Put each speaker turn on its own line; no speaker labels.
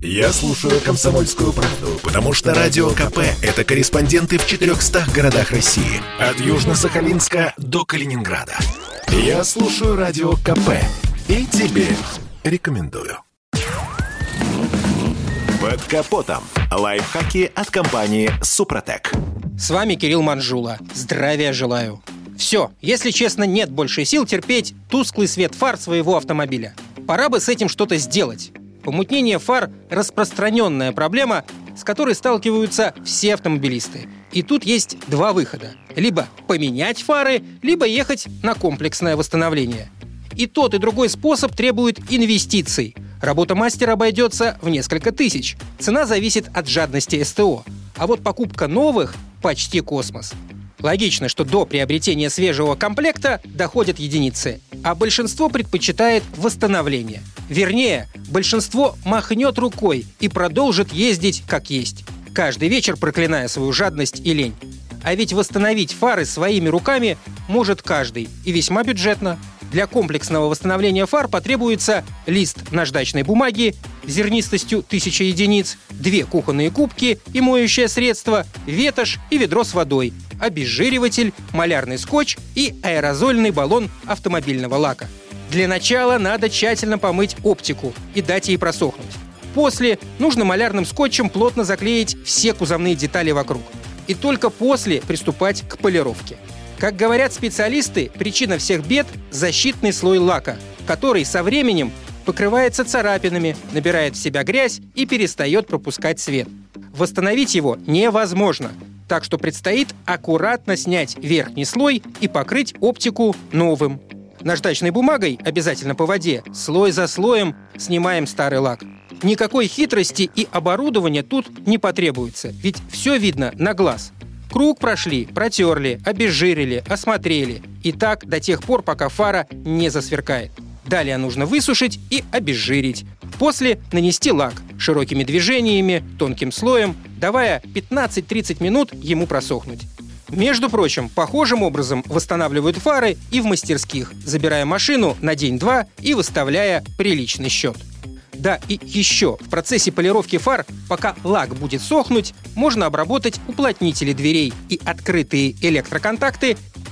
Я слушаю «Комсомольскую правду», потому что «Радио КП» — это корреспонденты в 400 городах России. От Южно-Сахалинска до Калининграда. Я слушаю «Радио КП» и тебе рекомендую. Под капотом. Лайфхаки от компании «Супротек».
С вами Кирилл Манжула. Здравия желаю. Все, если честно, нет больше сил терпеть тусклый свет фар своего автомобиля. Пора бы с этим что-то сделать. Помутнение фар – распространенная проблема, с которой сталкиваются все автомобилисты. И тут есть два выхода. Либо поменять фары, либо ехать на комплексное восстановление. И тот, и другой способ требует инвестиций. Работа мастера обойдется в несколько тысяч. Цена зависит от жадности СТО. А вот покупка новых – почти космос. Логично, что до приобретения свежего комплекта доходят единицы, а большинство предпочитает восстановление. Вернее, большинство махнет рукой и продолжит ездить как есть, каждый вечер проклиная свою жадность и лень. А ведь восстановить фары своими руками может каждый, и весьма бюджетно. Для комплексного восстановления фар потребуется лист наждачной бумаги зернистостью 1000 единиц, две кухонные кубки и моющее средство, ветошь и ведро с водой, обезжириватель, малярный скотч и аэрозольный баллон автомобильного лака. Для начала надо тщательно помыть оптику и дать ей просохнуть. После нужно малярным скотчем плотно заклеить все кузовные детали вокруг. И только после приступать к полировке. Как говорят специалисты, причина всех бед – защитный слой лака, который со временем покрывается царапинами, набирает в себя грязь и перестает пропускать свет. Восстановить его невозможно, так что предстоит аккуратно снять верхний слой и покрыть оптику новым. Наждачной бумагой, обязательно по воде, слой за слоем снимаем старый лак. Никакой хитрости и оборудования тут не потребуется, ведь все видно на глаз – Круг прошли, протерли, обезжирили, осмотрели. И так до тех пор, пока фара не засверкает. Далее нужно высушить и обезжирить. После нанести лак широкими движениями, тонким слоем, давая 15-30 минут ему просохнуть. Между прочим, похожим образом восстанавливают фары и в мастерских, забирая машину на день-два и выставляя приличный счет. Да, и еще, в процессе полировки фар, пока лак будет сохнуть, можно обработать уплотнители дверей и открытые электроконтакты